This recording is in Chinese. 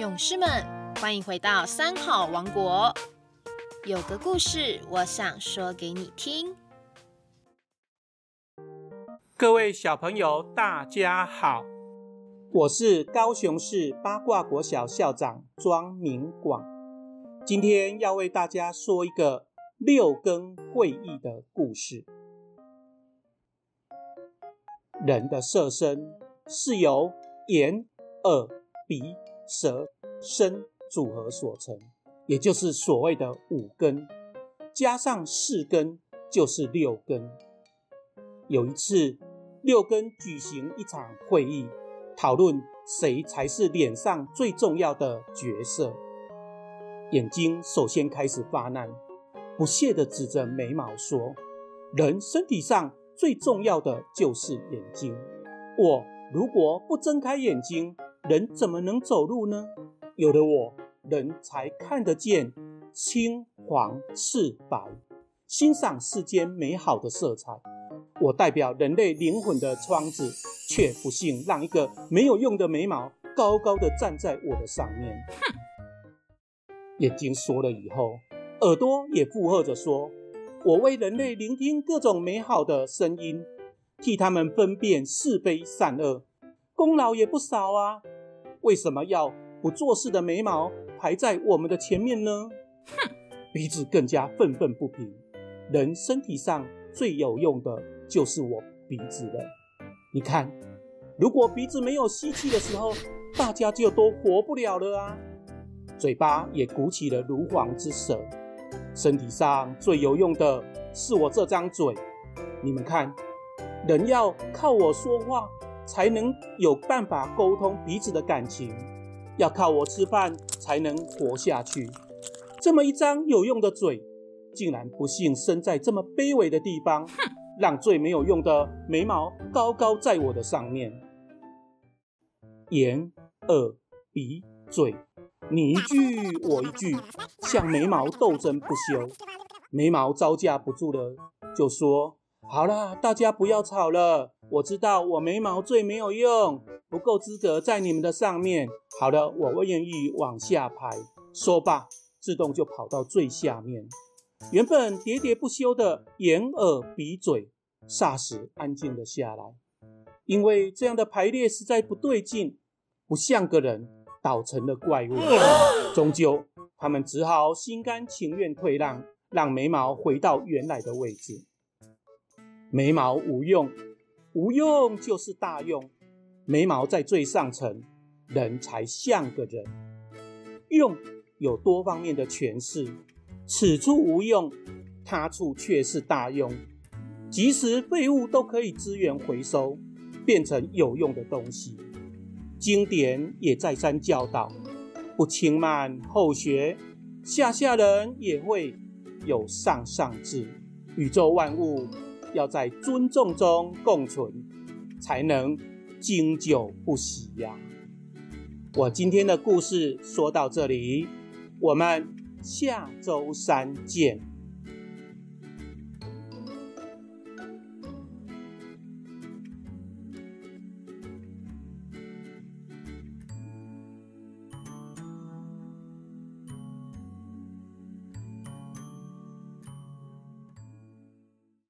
勇士们，欢迎回到三好王国。有个故事，我想说给你听。各位小朋友，大家好，我是高雄市八卦国小校长庄明广，今天要为大家说一个六根会议的故事。人的色身是由眼、耳、鼻、舌、身组合所成，也就是所谓的五根，加上四根就是六根。有一次，六根举行一场会议，讨论谁才是脸上最重要的角色。眼睛首先开始发难，不屑地指着眉毛说：“人身体上最重要的就是眼睛。我如果不睁开眼睛，人怎么能走路呢？有了我，人才看得见青、黄、赤、白，欣赏世间美好的色彩。我代表人类灵魂的窗子，却不幸让一个没有用的眉毛高高的站在我的上面。哼！眼睛说了以后，耳朵也附和着说：“我为人类聆听各种美好的声音，替他们分辨是非善恶，功劳也不少啊。为什么要不做事的眉毛排在我们的前面呢？”哼！鼻子更加愤愤不平。人身体上最有用的就是我鼻子了。你看，如果鼻子没有吸气的时候，大家就都活不了了啊。嘴巴也鼓起了如簧之舌。身体上最有用的是我这张嘴。你们看，人要靠我说话才能有办法沟通彼此的感情，要靠我吃饭才能活下去。这么一张有用的嘴。竟然不幸生在这么卑微的地方，让最没有用的眉毛高高在我的上面。眼、耳、鼻、嘴，你一句我一句，像眉毛斗争不休。眉毛招架不住了，就说：“好啦，大家不要吵了。我知道我眉毛最没有用，不够资格在你们的上面。好了，我愿意往下排。”说罢，自动就跑到最下面。原本喋喋不休的眼、耳、鼻、嘴，霎时安静了下来，因为这样的排列实在不对劲，不像个人，倒成了怪物。终究，他们只好心甘情愿退让，让眉毛回到原来的位置。眉毛无用，无用就是大用。眉毛在最上层，人才像个人。用有多方面的诠释。此处无用，他处却是大用。即使废物都可以资源回收，变成有用的东西。经典也再三教导：不轻慢后学，下下人也会有上上智。宇宙万物要在尊重中共存，才能经久不息呀。我今天的故事说到这里，我们。下周三见。